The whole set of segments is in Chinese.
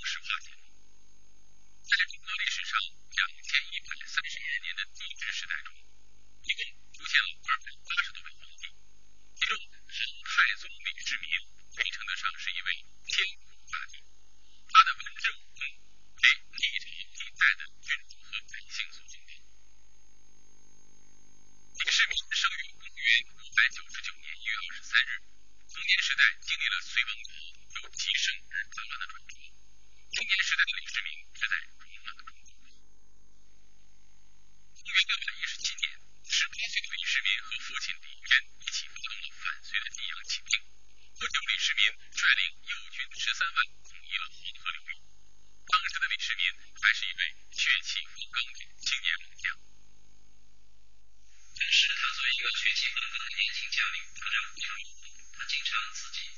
同时发现在中国历史上两千一百三十余年的帝制时代中一共出现了二百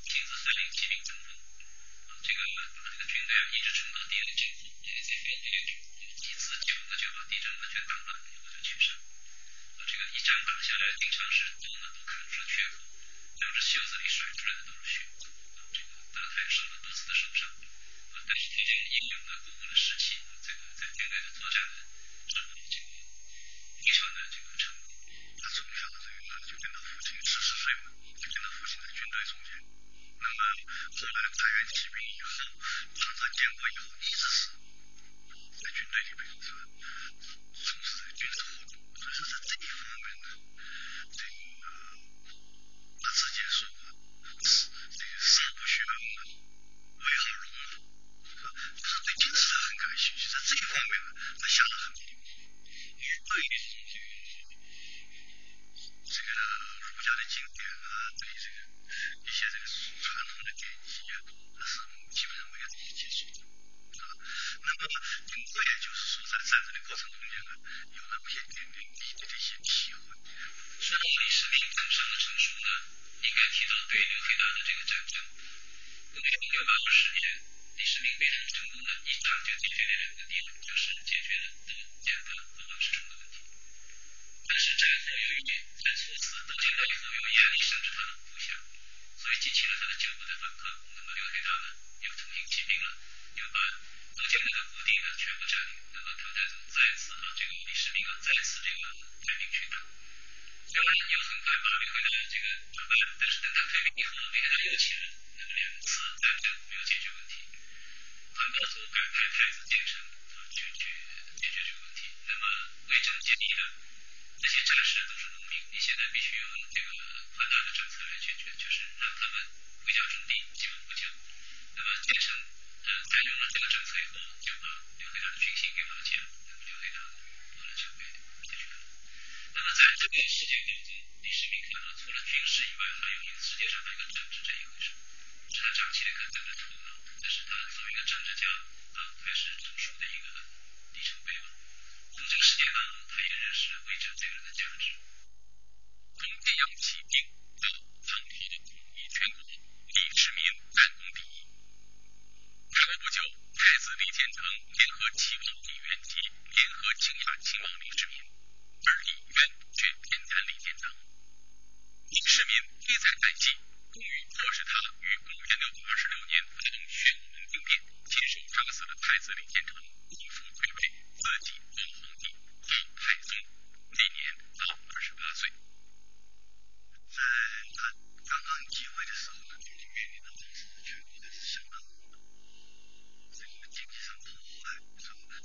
停止三零七零征程，啊，这个那个军队啊一直撑到第二阵地，这个这边这个几次九个就把敌人完全打乱，然后就取胜，啊，这个一仗打下来，经常是刀呢都砍不出来口，两只袖子里甩出来的都是血，啊，这个大太受了多次的受伤，但是推荐英勇呢，鼓舞了士气，这个在军队的作战呢，指挥这个非常的这个成，他从小这个就跟他父亲吃睡嘛。后来太原起兵以后，参加建国以后，一直是，在军队里面是吧，从事军事活动。所以说在这一方面呢，这个他自己说过，是不学无术，威好荣嘛，是吧？不是对军事很感兴趣，在这一方面他下的很苦，因为对于。太子李建成进父魁为自己封皇帝，封太宗，那年到二十八岁。在他刚刚继位的时候呢，就面临的当时全国的相当这个经济上破坏，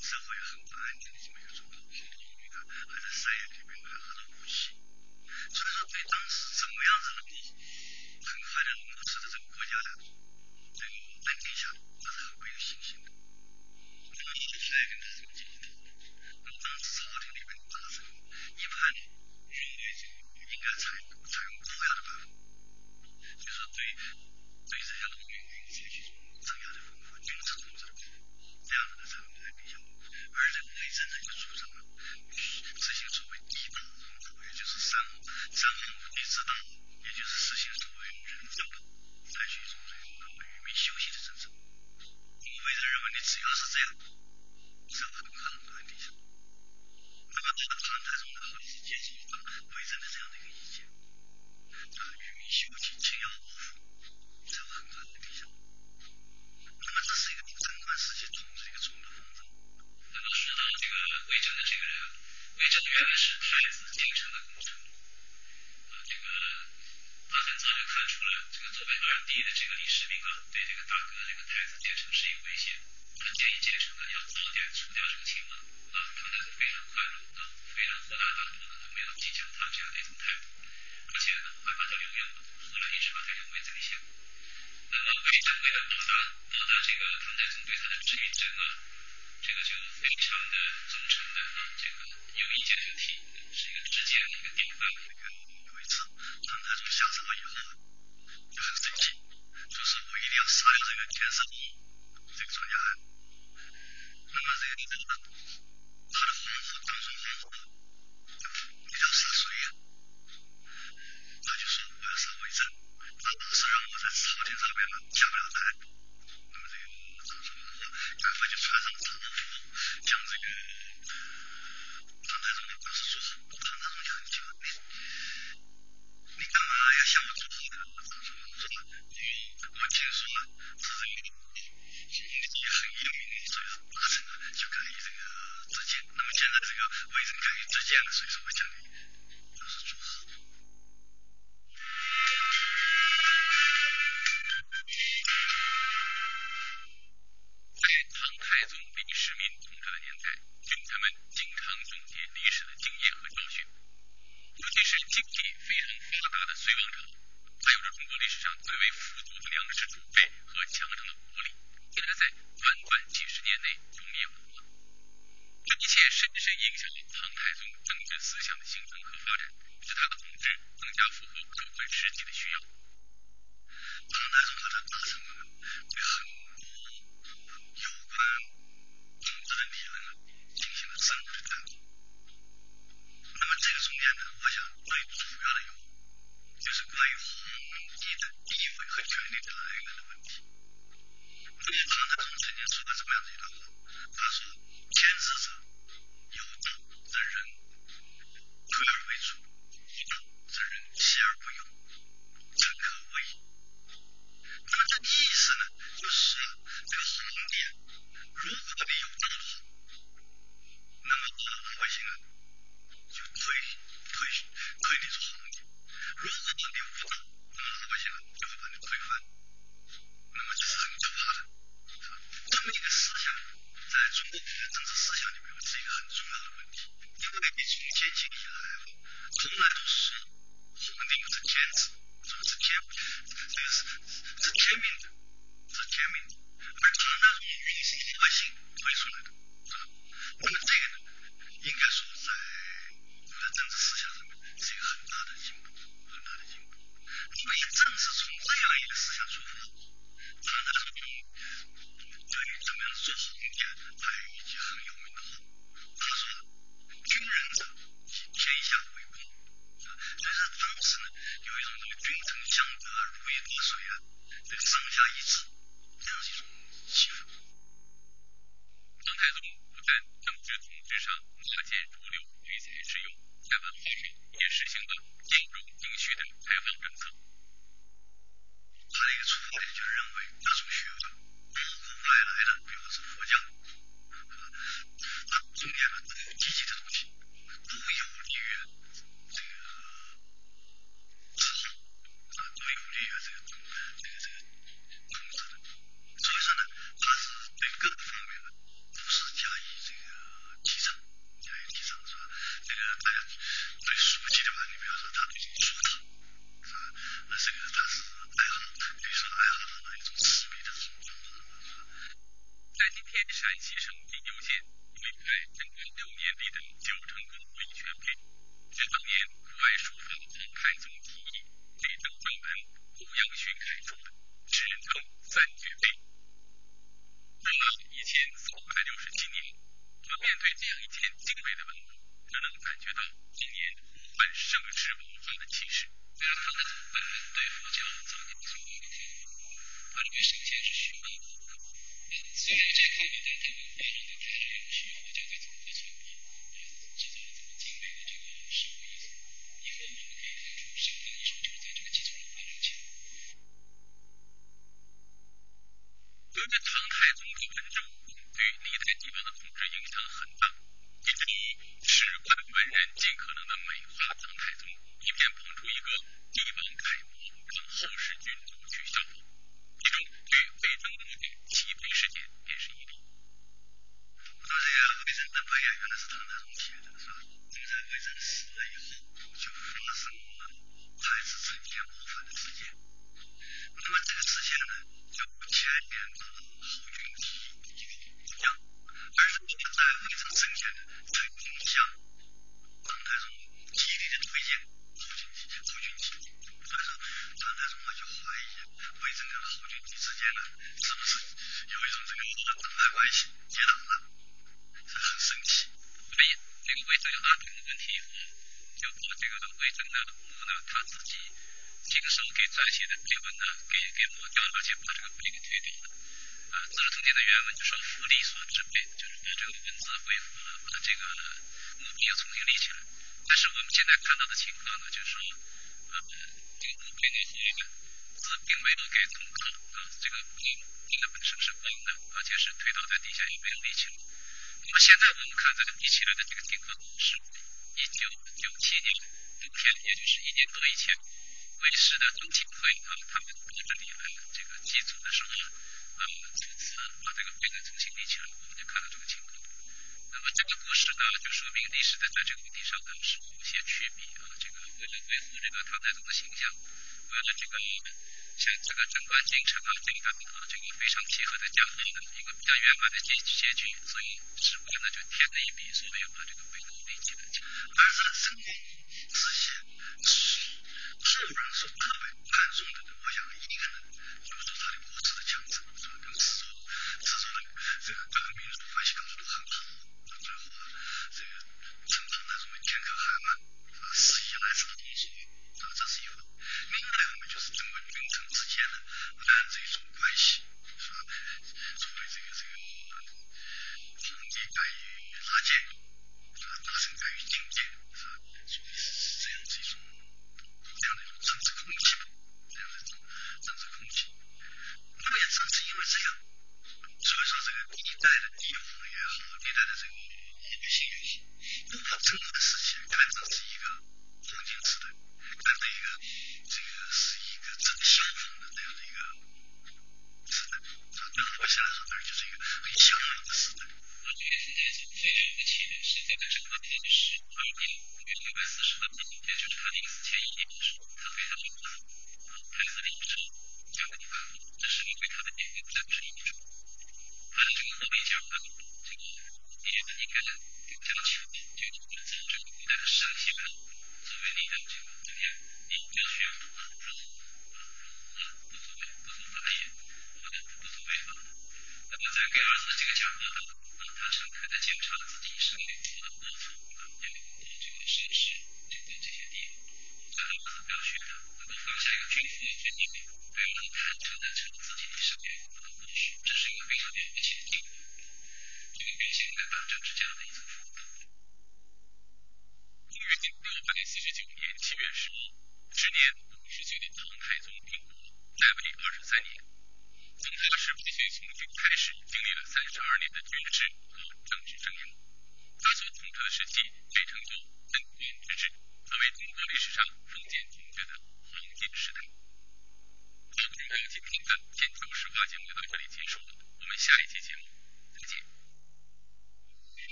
社会很不安定的这么一做状，很多还在山野里面还喝着武，所以说对当时怎么样子能够。的这个李世民啊，对这个大哥。因为是老百心推出来的，那么这个呢，应该说在他的政治思想上面是一个很大的进步，很大的进步。那么也正是从这样一个思想出发，他那种对怎么样做好领导，他有一句很有名的话，他说：“，君人者以天下为公。”所以说当时呢有一种这个君臣相得如鱼得水啊，这个上下一致这样一种。欺。唐太宗在政治统治上拿剑主流，御前使用，在文化上也实行了兼容并蓄的开放政策。他的一个出发点就是认为那种学的包括外来的，比如说佛教，它中间呢都有积极的东西，都有利于这个治好，都有利于这个。死了以后，就发生了太子承天谋反的事件。那么这个事件呢，就不牵连到了后军第一个武将，而是我们在魏征生前呢，曾经向唐太宗极力的推荐后军体、后军体。所以说，唐太宗啊就怀疑魏征跟后军体之间呢，是不是有一种这个党派关系结党了？这很生气。个魏征的墓呢，他自己亲手给撰写的碑文呢，给给抹掉了，而且把这个碑给推掉了。呃，《资治通鉴》的原文就说“复立所制碑”，就是把这个文字恢复了，把这个墓碑又重新立起来。但是我们现在看到的情况呢，就是说，呃，这个墓碑呢字并没有给重刻啊，这个碑碑的本身是光的，而且是推倒在地下也没有立起来。那么现在我们看这个立起来的这个情况是一九九七年冬天，也就是一年多以前，为师的宗亲会啊，他们到这里来这个祭祖的时候呢，啊，从此把这个碑呢重新立起来，我们就看到这个情况。那么这个故事呢，就说明历史的在这个问题上呢是有些区别啊。这个为了维护这个唐太宗的形象，为了这个像这个贞观京城啊这个啊这个非常契合的家法的一个比较圆满的结结局，所以史官呢就添了一笔，所以要把这个碑呢立起来。而是真光之前，后人所特别看重的，我想一个呢，就是说他的国事的强盛，是吧？跟四周四周的这个啊